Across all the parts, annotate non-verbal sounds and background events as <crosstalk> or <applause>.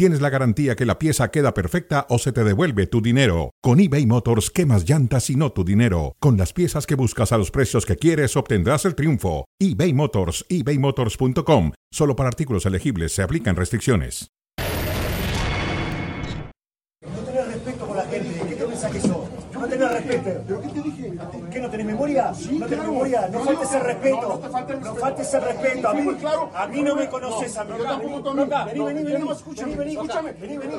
tienes la garantía que la pieza queda perfecta o se te devuelve tu dinero. Con eBay Motors quemas llantas y no tu dinero. Con las piezas que buscas a los precios que quieres obtendrás el triunfo. eBay Motors, ebaymotors.com. Solo para artículos elegibles se aplican restricciones. No tenés respeto por la gente. ¿Qué te pensás que? No respeto. ¿Pero qué te dije? ¿Qué no tenés memoria? no tenés memoria. No faltes el respeto. No faltes el respeto. A mí, a mí no me conoces a mí. Yo tampoco Vení, a. Vení, vení, vení. No, escúchame, Vení, vení, escúchame. Vení, vení.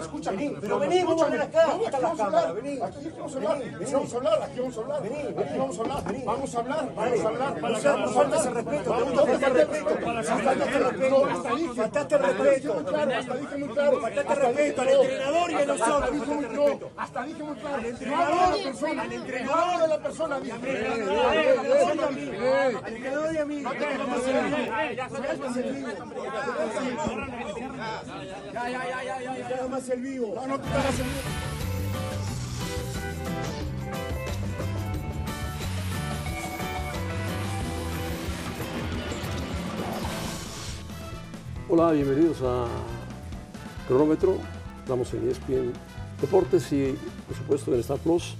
Escúchame. Vení, pero vení, vamos a ver acá. No, Aquí vamos a hablar. Vení. Aquí vamos a hablar. Aquí vamos a hablar. Aquí vamos a hablar. Aquí vamos a hablar. Vamos a hablar. Vamos a hablar. No no faltes el respeto. No a faltes el respeto. Faltaste el respeto. No. Faltaste el respeto. claro. Hasta dije muy claro. Faltaste el respeto al no, entrenador y a nosotros. Hasta dije muy no, claro. No entrenador, hablo de la persona. al No entrenador. de la persona. Hola, bienvenidos a Cronómetro. Estamos en ESPN Deportes y, por supuesto, en Star Plus.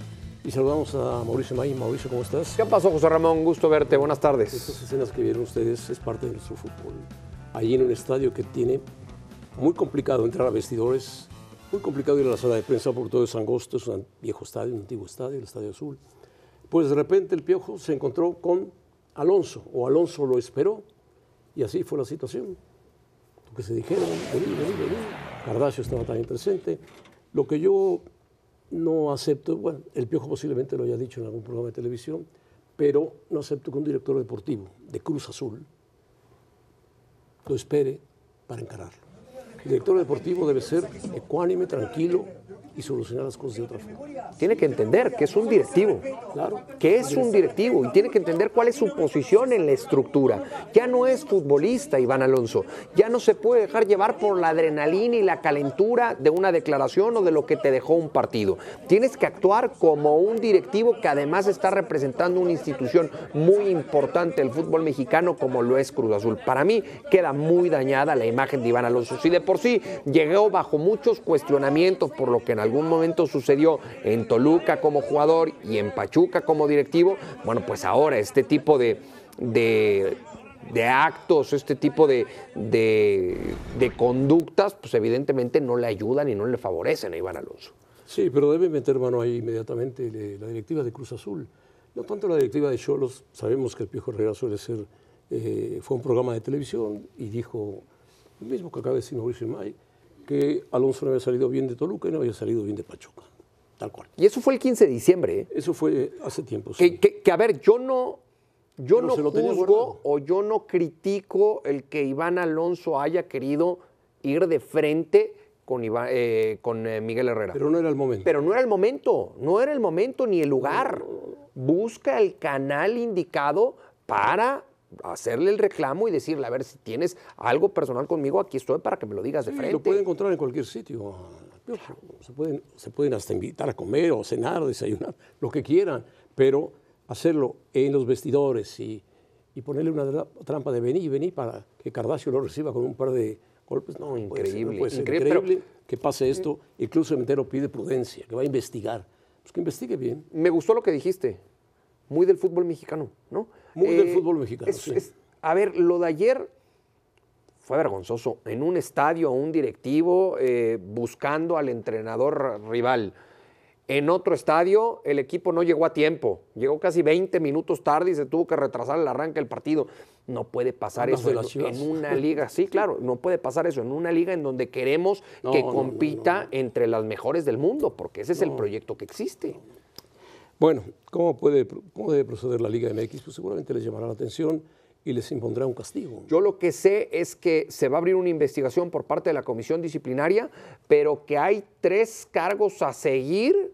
Y saludamos a Mauricio May. Mauricio, ¿cómo estás? ¿Qué pasó, José Ramón? Gusto verte. Buenas tardes. Estas escenas que vieron ustedes es parte de nuestro fútbol. Allí en un estadio que tiene muy complicado entrar a vestidores, muy complicado ir a la sala de prensa por todo es angosto, es un viejo estadio, un antiguo estadio, el Estadio Azul. Pues de repente el Piojo se encontró con Alonso, o Alonso lo esperó, y así fue la situación. Lo que se dijeron, vení, vení, vení. Cardasio estaba también presente. Lo que yo no acepto, bueno, el Piojo posiblemente lo haya dicho en algún programa de televisión, pero no acepto que un director deportivo de Cruz Azul lo espere para encararlo. El director deportivo debe ser ecuánime, tranquilo y solucionar las cosas de otra forma. Tiene que entender que es un directivo. Claro. Que es un directivo y tiene que entender cuál es su posición en la estructura. Ya no es futbolista, Iván Alonso. Ya no se puede dejar llevar por la adrenalina y la calentura de una declaración o de lo que te dejó un partido. Tienes que actuar como un directivo que además está representando una institución muy importante del fútbol mexicano como lo es Cruz Azul. Para mí queda muy dañada la imagen de Iván Alonso. Si de por sí llegó bajo muchos cuestionamientos por lo que en algún momento sucedió en Toluca como jugador y en Pachuca como directivo, bueno, pues ahora este tipo de, de, actos, este tipo de, de, conductas, pues evidentemente no le ayudan y no le favorecen a Iván Alonso. Sí, pero debe meter mano ahí inmediatamente la directiva de Cruz Azul. No tanto la directiva de Cholos, sabemos que el Piojo Herrera suele ser, eh, fue un programa de televisión y dijo, lo mismo que acaba de decir Mauricio May, que Alonso no había salido bien de Toluca y no había salido bien de Pachuca. Tal cual. Y eso fue el 15 de diciembre. ¿eh? Eso fue hace tiempo. sí. Que, que- que, a ver, yo no, yo Pero no juzgo o yo no critico el que Iván Alonso haya querido ir de frente con, Iván- eh, con eh, Miguel Herrera. Pero no era el momento. Pero no era el momento, no era el momento ni el lugar. Busca el canal indicado para hacerle el reclamo y decirle, a ver, si tienes algo personal conmigo, aquí estoy para que me lo digas de Sí, frente. lo puede encontrar en cualquier sitio. Se pueden, se pueden hasta invitar a comer o cenar o desayunar, lo que quieran, pero hacerlo en los vestidores y, y ponerle una tra- trampa de vení, vení para que Cardasio lo reciba con un par de golpes. No, no puede ser, no increíble, puede ser. increíble, increíble, pero- que pase esto. Incluso Cementero pide prudencia, que va a investigar. Pues que investigue bien. Me gustó lo que dijiste, muy del fútbol mexicano, ¿no? Eh, Muy del fútbol mexicano, es- sí. es- a ver, lo de ayer fue vergonzoso. En un estadio, un directivo eh, buscando al entrenador rival. En otro estadio, el equipo no llegó a tiempo. Llegó casi 20 minutos tarde y se tuvo que retrasar el arranque del partido. No puede pasar Las eso en, una <laughs> liga. Sí, claro, no puede pasar eso en una liga en donde queremos No, que no, no, compita entre las mejores del mundo, porque ese es el proyecto que existe. Bueno, ¿cómo, puede, ¿cómo debe proceder la Liga MX? Pues seguramente les llamará la atención y les impondrá un castigo. Yo lo que sé es que se va a abrir una investigación por parte de la comisión disciplinaria, pero que hay tres cargos a seguir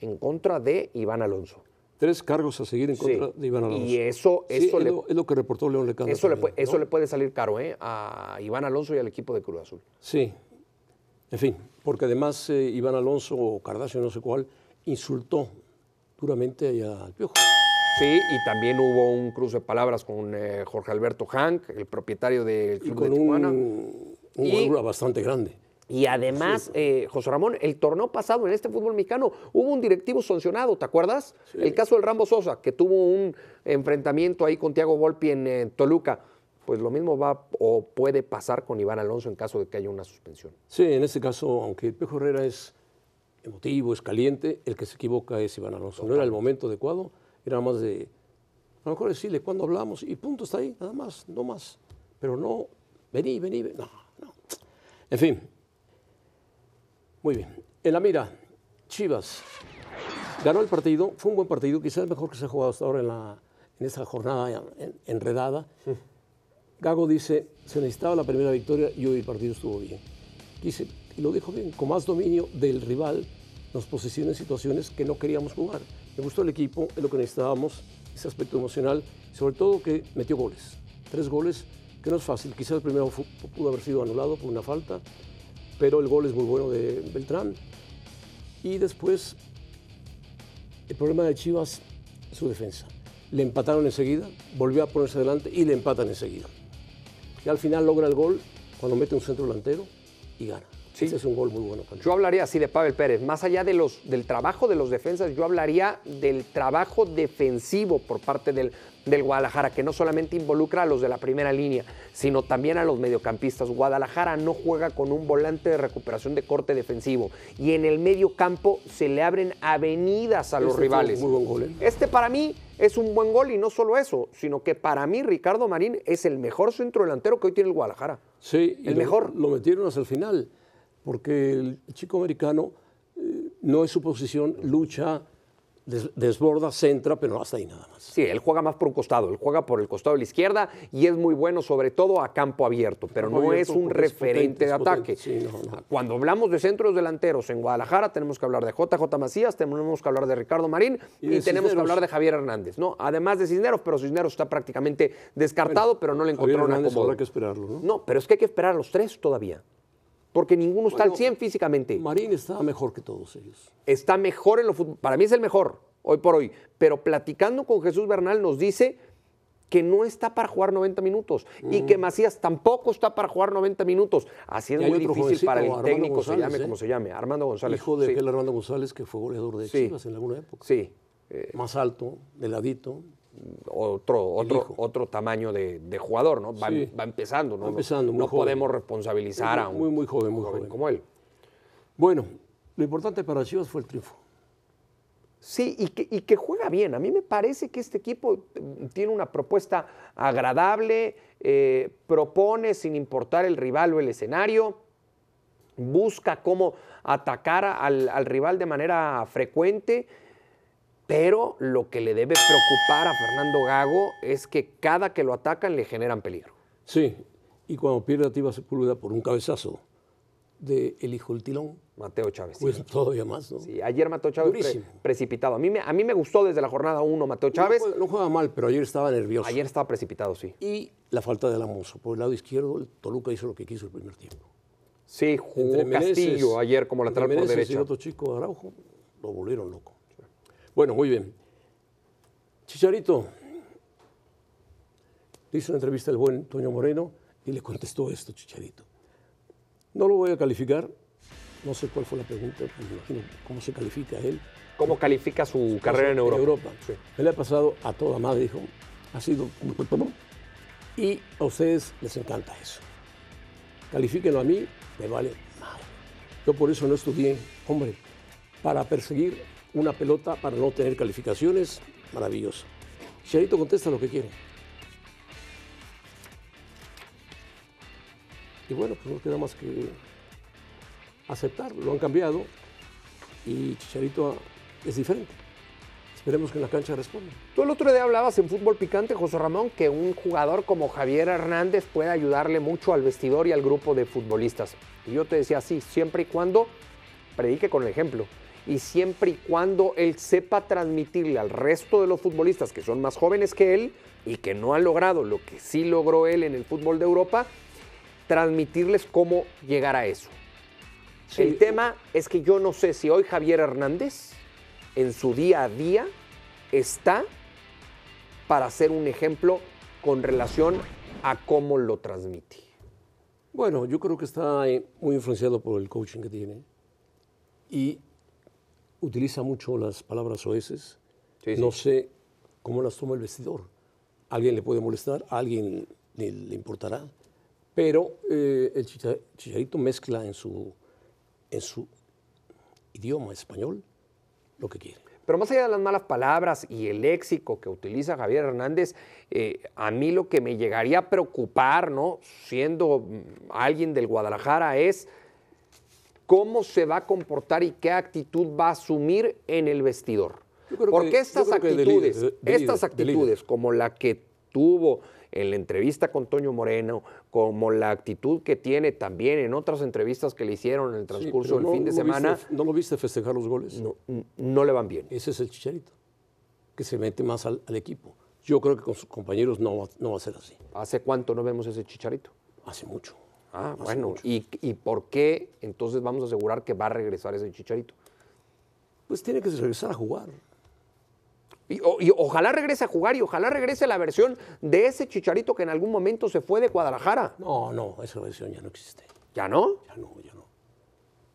en contra de Iván Alonso. tres cargos a seguir en Sí. contra de Iván Alonso. Y eso, Sí, eso, es, le, lo, es lo que reportó León Lecanda. eso, le, puede, eso ¿no? le puede salir caro ¿eh? a Iván Alonso y al equipo de Cruz Azul. Sí. En fin, porque además eh, Iván Alonso o Cardasio, no sé cuál, insultó duramente al Piojo. Sí, y también hubo un cruce de palabras con eh, Jorge Alberto Hank, el propietario del Y club con de Tijuana. un, un Y- bastante grande. Y además, eh, José Ramón, el torneo pasado en este fútbol mexicano hubo un directivo sancionado, ¿te acuerdas? El caso del Rambo Sosa, que tuvo un enfrentamiento ahí con Tiago Volpi en eh, Toluca. Pues lo mismo va o puede pasar con Iván Alonso en caso de que haya una suspensión. Sí, en este caso, aunque Piojo Herrera es emotivo, es caliente, el que se equivoca es Iván Alonso. No era el momento adecuado, era más de, a lo mejor decirle cuándo hablamos y punto, está ahí, nada más, no más. Pero no, vení, vení, vení. no, no. En fin, muy bien. En la mira, Chivas ganó el partido, fue un buen partido, quizás el mejor que se ha jugado hasta ahora en, la, en esta jornada en- enredada. Gago dice, se necesitaba la primera victoria y hoy el partido estuvo bien. Dice, y lo dijo bien, con más dominio del rival, nos posiciona en situaciones que no queríamos jugar. Me gustó el equipo, es lo que necesitábamos, ese aspecto emocional, sobre todo que metió goles. Tres goles, que no es fácil. Quizás el primero pudo haber sido anulado por una falta, pero el gol es muy bueno de Beltrán. Y después, el problema de Chivas su defensa. Le empataron enseguida, volvió a ponerse adelante y le empatan enseguida. Y al final logra el gol cuando mete un centro delantero y gana. Ese es un gol muy bueno también. Yo hablaría así de Pavel Pérez, más allá de los, del trabajo de los defensas, yo hablaría del trabajo defensivo por parte del, del Guadalajara, que no solamente involucra a los de la primera línea, sino también a los mediocampistas. Guadalajara no juega con un volante de recuperación de corte defensivo y en el medio campo se le abren avenidas a los Este rivales. muy buen gol, ¿eh? Este para mí es un buen gol y no solo eso, sino que para mí Ricardo Marín es el mejor centro delantero que hoy tiene el Guadalajara. Sí, y El lo- mejor. Lo metieron hasta el final, porque el chico americano eh, no es su posición, lucha, des- desborda, centra, pero hasta ahí nada más. Sí, él juega más por un costado, él juega por el costado de la izquierda y es muy bueno sobre todo a campo abierto, pero Campo no abierto es un es referente potente, de ataque. potente, sí, no, no. Cuando hablamos de centros delanteros en Guadalajara tenemos que hablar de JJ Macías, tenemos que hablar de Ricardo Marín y, tenemos que hablar de Javier Hernández, ¿no? Además de Cisneros, pero Cisneros está prácticamente descartado, pero no le encontraron acomodo. habrá que esperarlo, ¿no? No, pero es que hay que esperar a los tres todavía. Porque ninguno está al Bueno, 100 físicamente. Marín está mejor que todos ellos. está mejor en lo fútbol. Para mí es el mejor, hoy por hoy. Pero platicando con Jesús Bernal nos dice que no está para jugar 90 minutos y que Macías tampoco está para jugar 90 minutos. Así es muy difícil para el Armando técnico, se llame ¿eh? como se llame, Armando González. Hijo de sí, aquel Armando González que fue goleador de Sí. Chivas en alguna época. sí. Eh, Más alto, deladito. Otro, otro, otro tamaño de, de jugador, ¿no? Va, Sí. va empezando, ¿no? Va empezando, no podemos responsabilizar a un Muy, muy joven, muy joven. como él. Bueno, lo importante para Chivas fue el triunfo. Sí, y que, y que juega bien. A mí me parece que este equipo eh, tiene una propuesta agradable, eh, propone sin importar el rival o el escenario, busca cómo atacar al, al rival de manera frecuente, pero lo que le debe preocupar a Fernando Gago es que cada que lo atacan le generan peligro. Sí, y cuando pierde a Tiva Sepúlveda por un cabezazo de el hijo del tilón, Mateo Chávez. sí. pues todavía más, ¿no? Sí, ayer Mateo Chávez pre- precipitado. A mí, me, a mí me gustó desde la jornada 1 Mateo Chávez. No, juega, no juega mal, pero ayer estaba nervioso. Ayer estaba precipitado, sí. Y la falta de Alamoso. Por el lado izquierdo, el Toluca hizo lo que quiso el primer tiempo. Sí, jugó Castillo ayer como lateral por Meneses Y derecha. el otro chico, Araujo, lo volvieron loco. Bueno, muy bien. Chicharito. Le hizo una entrevista el buen Toño Moreno y le contestó esto, Chicharito. No lo voy a calificar. No sé cuál fue la pregunta, pues me imagino cómo se califica él. ¿Cómo califica su carrera en Europa? Sí. Me le ha pasado a toda madre, dijo. Ha sido. Y a ustedes les encanta eso. Califíquenlo a mí, me vale madre. Yo por eso no estudié, hombre, para perseguir una pelota, para no tener calificaciones, maravilloso. Chicharito contesta lo que quiere. Y bueno, pues no queda más que aceptar, lo han cambiado y Chicharito es diferente. Esperemos que en la cancha responda. Tú el otro día hablabas en Fútbol Picante, José Ramón, que un jugador como Javier Hernández puede ayudarle mucho al vestidor y al grupo de futbolistas. Y yo te decía, sí, siempre y cuando predique con el ejemplo. Y siempre y cuando él sepa transmitirle al resto de los futbolistas que son más jóvenes que él y que no han logrado lo que sí logró él en el fútbol de Europa, transmitirles cómo llegar a eso. El tema es que yo no sé si hoy Javier Hernández en su día a día está para ser un ejemplo con relación a cómo lo transmite. Bueno, yo creo que está eh, muy influenciado por el coaching que tiene y utiliza mucho las palabras oeces. Sí, sí. No sé cómo las toma el vestidor. A alguien le puede molestar, a alguien le, le importará, pero eh, el chicha- chicharito mezcla en su, en su idioma español lo que quiere. Pero más allá de las malas palabras y el léxico que utiliza Javier Hernández, eh, a mí lo que me llegaría a preocupar, ¿no? Siendo mm, alguien del Guadalajara, es cómo se va a comportar y qué actitud va a asumir en el vestidor. Que- Porque estas que de actitudes, líder, estas actitudes, como la que tuvo en la entrevista con Toño Moreno, como la actitud que tiene también en otras entrevistas que le hicieron en el transcurso Sí, del fin de semana, viste- ¿No lo viste festejar los goles? no, no le van bien. Ese es el chicharito, que se mete más al, al equipo. Yo creo que con sus compañeros no, va- no va a ser así. ¿Hace cuánto no vemos ese chicharito? Hace mucho. Ah, Hace bueno. ¿Y, ¿Y por qué entonces vamos a asegurar que va a regresar ese chicharito? Pues tiene que regresar a jugar. Y, o- y ojalá regrese a jugar y ojalá regrese la versión de ese chicharito que en algún momento se fue de Guadalajara. No, no, esa versión ya no existe. ¿Ya no? Ya no, ya no.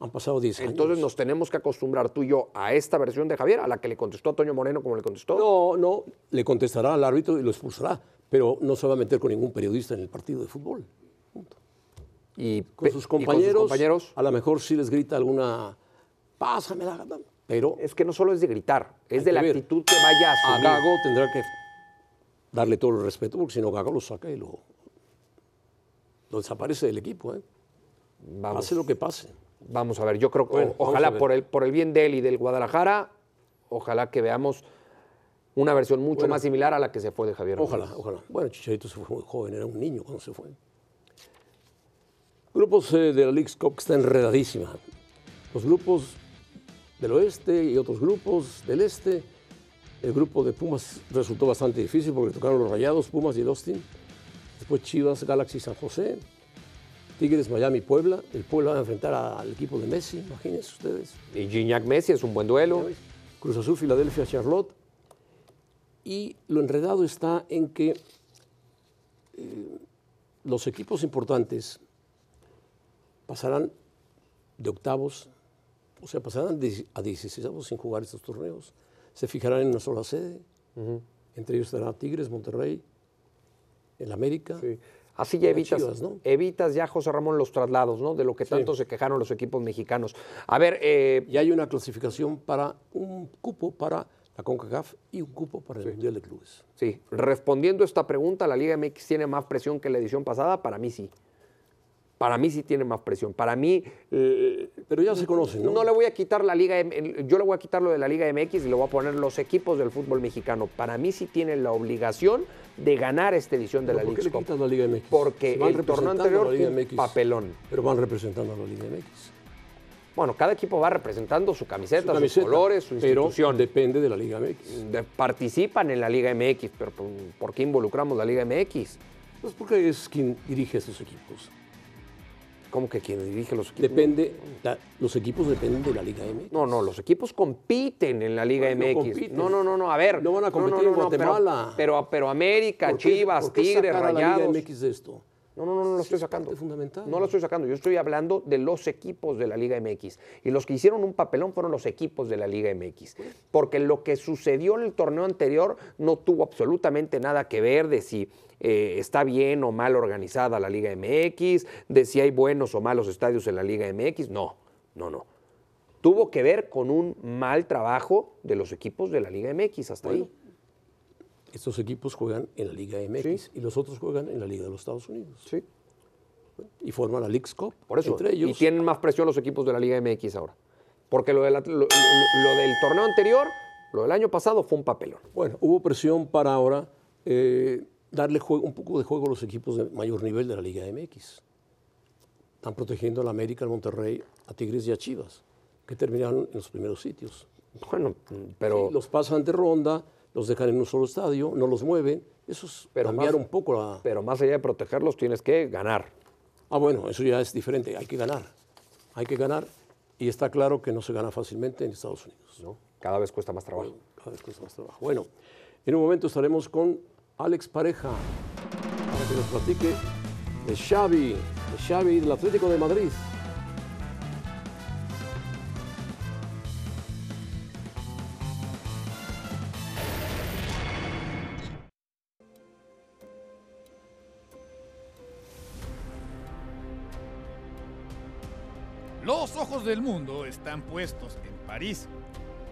Han pasado 10 años. Entonces nos tenemos que acostumbrar tú y yo a esta versión de Javier, a la que le contestó a Toño Moreno como le contestó. No, no, le contestará al árbitro y lo expulsará, pero no se va a meter con ningún periodista en el partido de fútbol. Y Con sus y compañeros, compañeros. a lo mejor sí les grita alguna, pásame la gana", pero Es que no solo es de gritar, es de la ver. actitud que vaya a a asumir. Gago tendrá que darle todo el respeto, porque si no Gago lo saca y lo, lo desaparece del equipo. ¿eh? Vamos. Hace lo que pase. Vamos a ver, yo creo que Bueno, ojalá por el, por el bien de él y del Guadalajara, ojalá que veamos una versión mucho Bueno. más similar a la que se fue de Javier. Ojalá, ojalá. Bueno, Chicharito se fue muy joven, era un niño cuando se fue. Grupos eh, de la League's Cup que está enredadísima. Los grupos del oeste y otros grupos del este. El grupo de Pumas resultó bastante difícil porque tocaron los Rayados, Pumas y el Austin. Después Chivas, Galaxy, San José. Tigres, Miami, Puebla. El Puebla va a enfrentar al equipo de Messi, imagínense ustedes. Y Gignac Messi es un buen duelo. Cruz Azul, Filadelfia, Charlotte. Y lo enredado está en que eh, los equipos importantes pasarán de octavos, o sea, pasarán de- a 16 sin jugar estos torneos. Se fijarán en una sola sede. Entre ellos estará Tigres, Monterrey, el América. Así ya evitas, Chivas, ¿no? evitas ya, José Ramón, los traslados, ¿no? De lo que tanto se quejaron los equipos mexicanos. A ver, eh, Y hay una clasificación para un cupo para la CONCACAF y un cupo para el Mundial de Clubes. sí, respondiendo esta pregunta, ¿la Liga MX tiene más presión que la edición pasada? Para mí sí. Para mí sí tiene más presión. Para mí, eh, Pero ya se conocen, ¿no? no le voy a quitar la Liga, yo le voy a quitar lo de la Liga MX y le voy a poner los equipos del fútbol mexicano. Para mí sí tienen la obligación de ganar esta edición de ¿Pero la ¿Por qué Liga le quitas la Liga MX? Porque van el torneo anterior a la Liga un papelón. Pero van representando a la Liga MX. Bueno, cada equipo va representando su camiseta, Su sus colores, su pero institución. depende de la Liga MX. De- participan en la Liga MX, pero ¿por- ¿por qué involucramos la Liga MX? Pues porque es quien dirige estos equipos. ¿Cómo que quien dirige los equipos? Depende, la- los equipos dependen de la Liga MX. No, no, los equipos compiten en la Liga Bueno, MX. compiten. No, no, no, no, a ver. No van a competir no, en pero- Guatemala. Pero, pero, América, ¿Por qué- Chivas, Tigres, sacar a la Rayados. Liga MX de esto? No, no, no, no lo estoy es sacando. fundamental. No lo estoy sacando. Yo estoy hablando de los equipos de la Liga MX. Y los que hicieron un papelón fueron los equipos de la Liga MX. Porque lo que sucedió en el torneo anterior no tuvo absolutamente nada que ver de si eh, está bien o mal organizada la Liga MX, de si hay buenos o malos estadios en la Liga MX. No, no, no. Tuvo que ver con un mal trabajo de los equipos de la Liga MX hasta ahí. Estos equipos juegan en la Liga MX y los otros juegan en la Liga de los Estados Unidos. Sí. Y forman la League's Cup. Por eso. Entre ellos. Y tienen más presión los equipos de la Liga MX ahora. Porque lo, de la- lo- lo- lo del torneo anterior, lo del año pasado, fue un papelón. Bueno, hubo presión para ahora eh, darle juego, un poco de juego a los equipos de mayor nivel de la Liga MX. Están protegiendo a la América, al Monterrey, a Tigres y a Chivas, que terminaron en los primeros sitios. Bueno, pero... Sí, los pasan de ronda, los dejan en un solo estadio, no los mueven. Eso es Pero cambiar más- un poco la... Pero más allá de protegerlos, tienes que ganar. Ah, bueno, eso ya es diferente. Hay que ganar. Hay que ganar. Y está claro que no se gana fácilmente en Estados Unidos. ¿no? Cada vez cuesta más trabajo. Cada vez cuesta más trabajo. Bueno, en un momento estaremos con Alex Pareja para que nos platique de Xavi, de Xavi del Atlético de Madrid. Los ojos del mundo están puestos en París.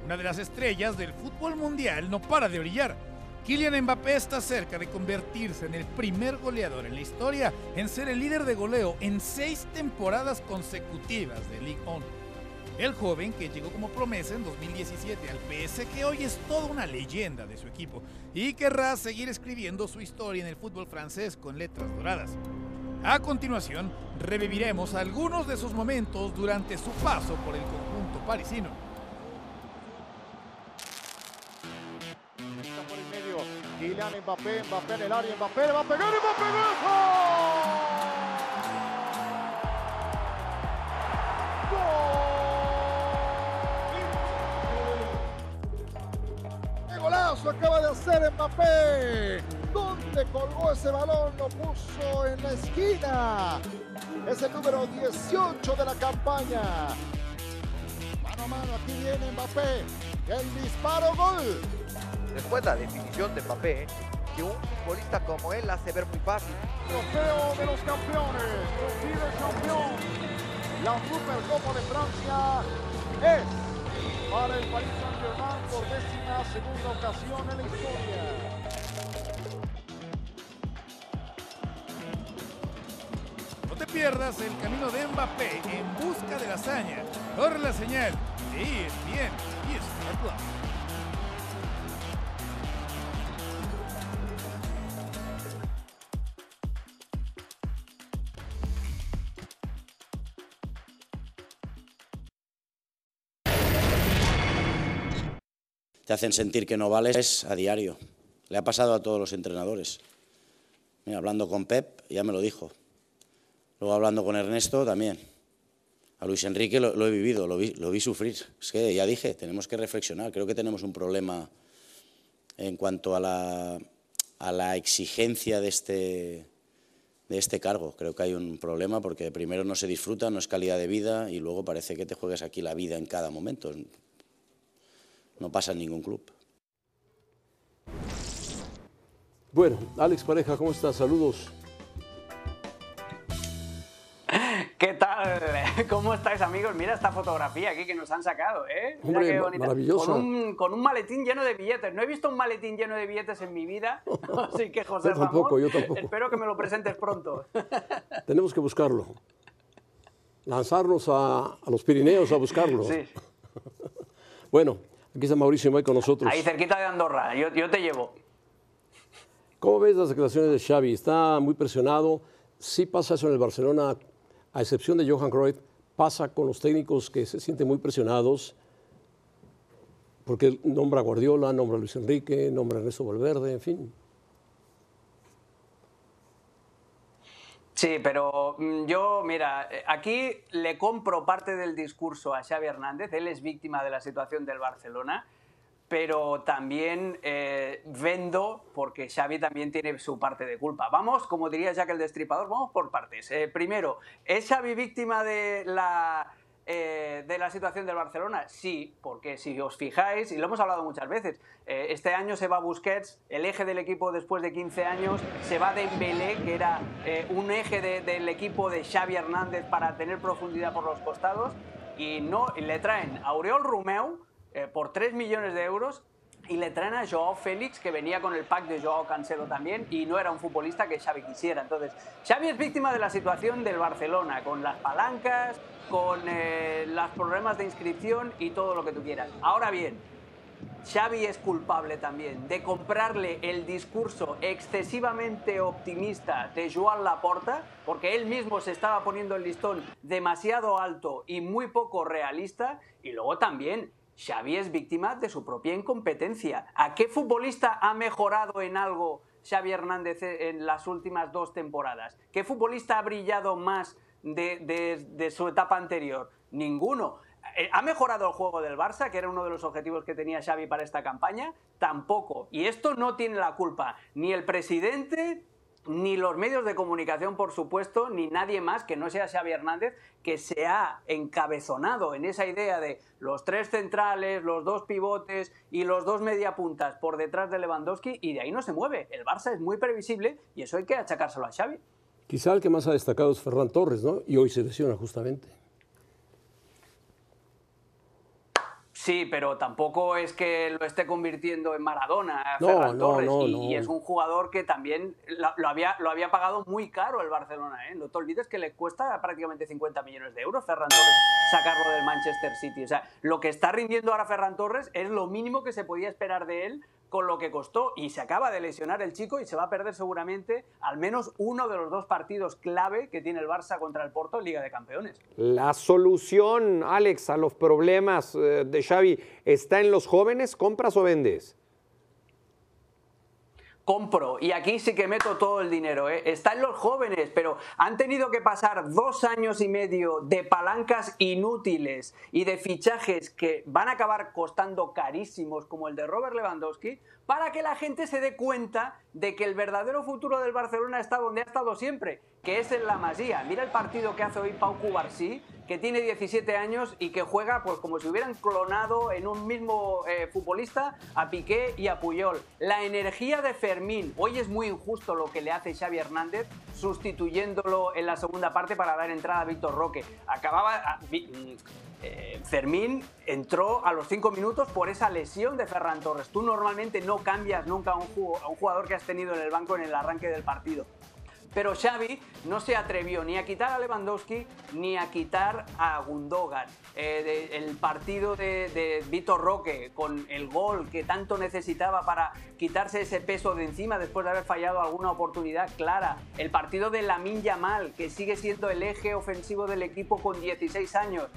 Una de las estrellas del fútbol mundial no para de brillar. Kylian Mbappé está cerca de convertirse en el primer goleador en la historia en ser el líder de goleo en seis temporadas consecutivas de Ligue 1. El joven que llegó como promesa en 2017 al PSG hoy es toda una leyenda de su equipo y querrá seguir escribiendo su historia en el fútbol francés con letras doradas. A continuación, reviviremos algunos de sus momentos durante su paso por el conjunto parisino. Kylian Mbappé, Mbappé en el área, Mbappé, va a pegar va a ¡Gol! ¡Qué golazo acaba de hacer Mbappé! ¿Dónde colgó ese balón? Lo puso en la esquina. Es el número 18 de la campaña. Mano a mano, aquí viene Mbappé. El disparo, gol. Después la definición de Mbappé, que un futbolista como él hace ver muy fácil. Trofeo de los campeones, Ligue campeón. La Supercopa de Francia es para el Paris Saint-Germain por décima segunda ocasión en la historia. No te pierdas el camino de Mbappé en busca de la hazaña. Corre la señal de ESPN y te hacen sentir que no vales a diario. Le ha pasado a todos los entrenadores. Mira, hablando con Pep, ya me lo dijo. Luego hablando con Ernesto también. A Luis Enrique lo, he vivido, lo vi, sufrir. Es que ya dije, tenemos que reflexionar. Creo que tenemos un problema en cuanto a la, a la exigencia de este, de este cargo. Creo que hay un problema porque primero no se disfruta, no es calidad de vida y luego parece que te juegas aquí la vida en cada momento. No pasa en ningún club. Bueno, Alex Pareja, ¿cómo estás? Saludos. ¿Qué tal? <laughs> ¿Cómo estáis, amigos? Mira esta fotografía aquí que nos han sacado, ¿eh? Mira Hombre, qué bonita. maravillosa. Con un, con un maletín lleno de billetes. No he visto un maletín lleno de billetes en mi vida. <laughs> Así que, José Yo tampoco, Ramón, yo tampoco. espero que me lo presentes pronto. <laughs> Tenemos que buscarlo. Lanzarnos a, a los Pirineos a buscarlo. Sí. Bueno, aquí está Mauricio May con nosotros. Ahí cerquita de Andorra. Yo, yo te llevo. ¿Cómo ves las declaraciones de Xavi? Está muy presionado. Sí pasa eso en el Barcelona, a excepción de Johan Cruyff, pasa con los técnicos que se sienten muy presionados, porque nombra a Guardiola, nombra a Luis Enrique, nombra a Ernesto Valverde, en fin. Sí, pero mm, yo, mira, eh, aquí le compro parte del discurso a Xavi Hernández. Él es víctima de la situación del Barcelona, pero también eh, vendo porque Xavi también tiene su parte de culpa. Vamos, como diría Jack el Destripador, vamos por partes. Eh, primero, ¿es Xavi víctima de la eh, de la situación del Barcelona? Sí, porque si os fijáis, y lo hemos hablado muchas veces, eh, este año se va Busquets, el eje del equipo después de 15 años, se va Dembélé, que era eh, un eje de- del equipo de Xavi Hernández para tener profundidad por los costados, y no le traen a Oriol Romeu eh, por 3 millones de euros y le traen a Joao Félix, que venía con el pack de Joao Cancelo también, y no era un futbolista que Xavi quisiera. Entonces, Xavi es víctima de la situación del Barcelona, con las palancas, con eh, los problemas de inscripción y todo lo que tú quieras. Ahora bien, Xavi es culpable también de comprarle el discurso excesivamente optimista de Joan Laporta, porque él mismo se estaba poniendo el listón demasiado alto y muy poco realista, y luego también Xavi es víctima de su propia incompetencia. ¿A qué futbolista ha mejorado en algo Xavi Hernández en las últimas dos temporadas? ¿Qué futbolista ha brillado más de, de su etapa anterior? Ninguno. Eh, ¿Ha mejorado el juego del Barça, que era uno de los objetivos que tenía Xavi para esta campaña? Tampoco. Y esto no tiene la culpa ni el presidente, ni los medios de comunicación, por supuesto, ni nadie más que no sea Xavi Hernández, que se ha encabezonado en esa idea de los tres centrales, los dos pivotes y los dos mediapuntas por detrás de Lewandowski, y de ahí no se mueve. El Barça es muy previsible y eso hay que achacárselo a Xavi. Quizá el que más ha destacado es Ferran Torres, ¿no? Y hoy se lesiona justamente. Sí, pero tampoco es que lo esté convirtiendo en Maradona, Ferran Torres. y, es un jugador que también lo, había, lo había pagado muy caro el Barcelona. ¿eh? No te olvides que le cuesta prácticamente 50 millones de euros Ferran Torres sacarlo del Manchester City. O sea, lo que está rindiendo ahora Ferran Torres es lo mínimo que se podía esperar de él con lo que costó y se acaba de lesionar el chico y se va a perder seguramente al menos uno de los dos partidos clave que tiene el Barça contra el Porto en Liga de Campeones. La solución, Alex, a los problemas eh, de Xavi está en los jóvenes, ¿compras o vendes? Compro. Y aquí sí que meto todo el dinero. ¿eh? Está en los jóvenes, pero han tenido que pasar dos años y medio de palancas inútiles y de fichajes que van a acabar costando carísimos, como el de Robert Lewandowski, para que la gente se dé cuenta de que el verdadero futuro del Barcelona está donde ha estado siempre, que es en la Masía. Mira el partido que hace hoy Pau Cubarsí, que tiene 17 años y que juega pues como si hubieran clonado en un mismo eh, futbolista a Piqué y a Puyol. La energía de Fermín, hoy es muy injusto lo que le hace Xavi Hernández sustituyéndolo en la segunda parte para dar entrada a Víctor Roque. Acababa... Mm, eh, Fermín entró a los 5 minutos por esa lesión de Ferran Torres. Tú normalmente no cambias nunca a un, jugador que has tenido en el banco en el arranque del partido. Pero Xavi no se atrevió ni a quitar a Lewandowski ni a quitar a Gundogan. Eh, el partido de, de Vitor Roque con el gol que tanto necesitaba para quitarse ese peso de encima después de haber fallado alguna oportunidad clara. El partido de Lamin Yamal que sigue siendo el eje ofensivo del equipo con 16 años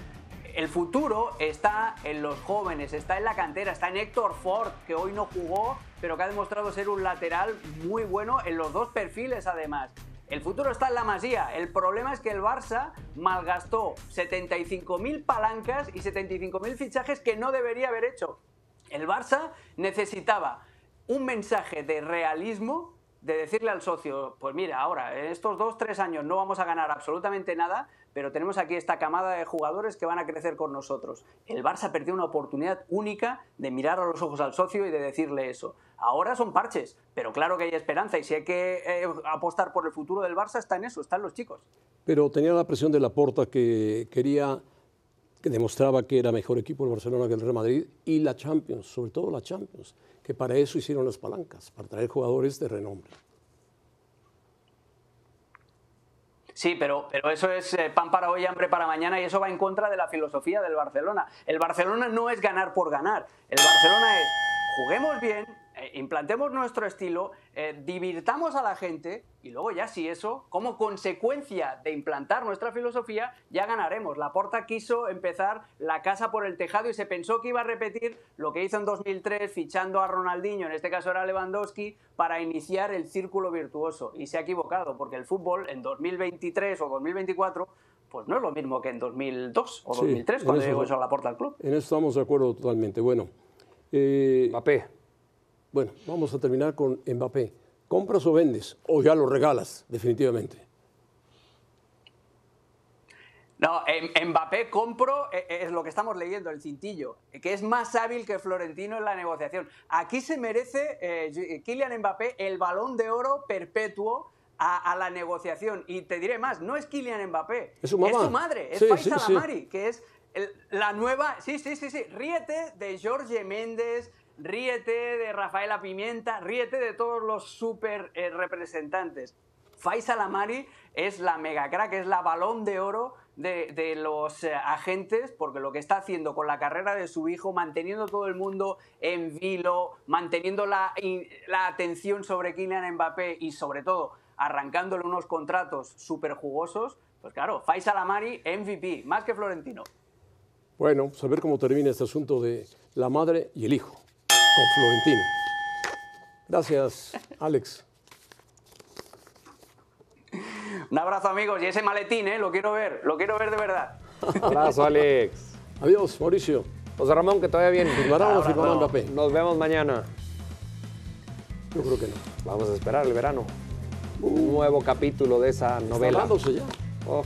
el futuro está en los jóvenes, está en la cantera, está en Héctor Ford, que hoy no jugó, pero que ha demostrado ser un lateral muy bueno en los dos perfiles además. El futuro está en la Masía. El problema es que el Barça malgastó 75.000 palancas y 75.000 fichajes que no debería haber hecho. El Barça necesitaba un mensaje de realismo de decirle al socio, pues mira, ahora, en estos dos, tres años no vamos a ganar absolutamente nada, pero tenemos aquí esta camada de jugadores que van a crecer con nosotros. El Barça perdió una oportunidad única de mirar a los ojos al socio y de decirle eso. Ahora son parches, pero claro que hay esperanza y si hay que eh, apostar por el futuro del Barça está en eso, están los chicos. Pero tenía la presión de la porta que quería que demostraba que era mejor equipo el Barcelona que el Real Madrid y la Champions, sobre todo la Champions, que para eso hicieron las palancas, para traer jugadores de renombre. Sí, pero, pero eso es eh, pan para hoy, hambre para mañana y eso va en contra de la filosofía del Barcelona. El Barcelona no es ganar por ganar. El Barcelona es juguemos bien, eh, implantemos nuestro estilo, eh, divirtamos a la gente y luego ya si eso, como consecuencia de implantar nuestra filosofía, ya ganaremos. La Porta quiso empezar la casa por el tejado y se pensó que iba a repetir lo que hizo en 2003 fichando a Ronaldinho, en este caso era Lewandowski, para iniciar el círculo virtuoso. Y se ha equivocado, porque el fútbol en 2023 o 2024 pues no es lo mismo que en 2002 o 2003 cuando llegó eso a la Porta al club. En eso estamos de acuerdo totalmente. Bueno, eh, Mbappé. Bueno, vamos a terminar con Mbappé. ¿Compras o vendes? ¿O ya lo regalas, definitivamente? No, Mbappé compro, e, e, es lo que estamos leyendo, el cintillo, que es más hábil que Florentino en la negociación. Aquí se merece eh, Kylian Mbappé el balón de oro perpetuo a, la negociación. Y te diré más, no es Kylian Mbappé, es su, madre, es sí, Lamari, que es la nueva, sí, sí, sí, sí, ríete de Jorge Méndez, ríete de Rafaela Pimienta, ríete de todos los super eh, representantes. Faisal Amari es la mega crack, es la balón de oro de, los eh, agentes, porque lo que está haciendo con la carrera de su hijo, manteniendo todo el mundo en vilo, manteniendo la atención sobre Kylian Mbappé y sobre todo arrancándole unos contratos súper jugosos, pues claro, Faisal Amari MVP, más que Florentino. Bueno, pues a ver cómo termina este asunto de la madre y el hijo con Florentino. Gracias, Alex. Un abrazo amigos y ese maletín, ¿eh? lo quiero ver, lo quiero ver de verdad. <laughs> Abrazo, Alex. Adiós, Mauricio. José Ramón, que todavía viene. ¿Firmará o no firmará Mbappé? Nos vemos mañana. Yo creo que no. Vamos a esperar el verano. Un nuevo capítulo de esa novela. Está ya. Oh.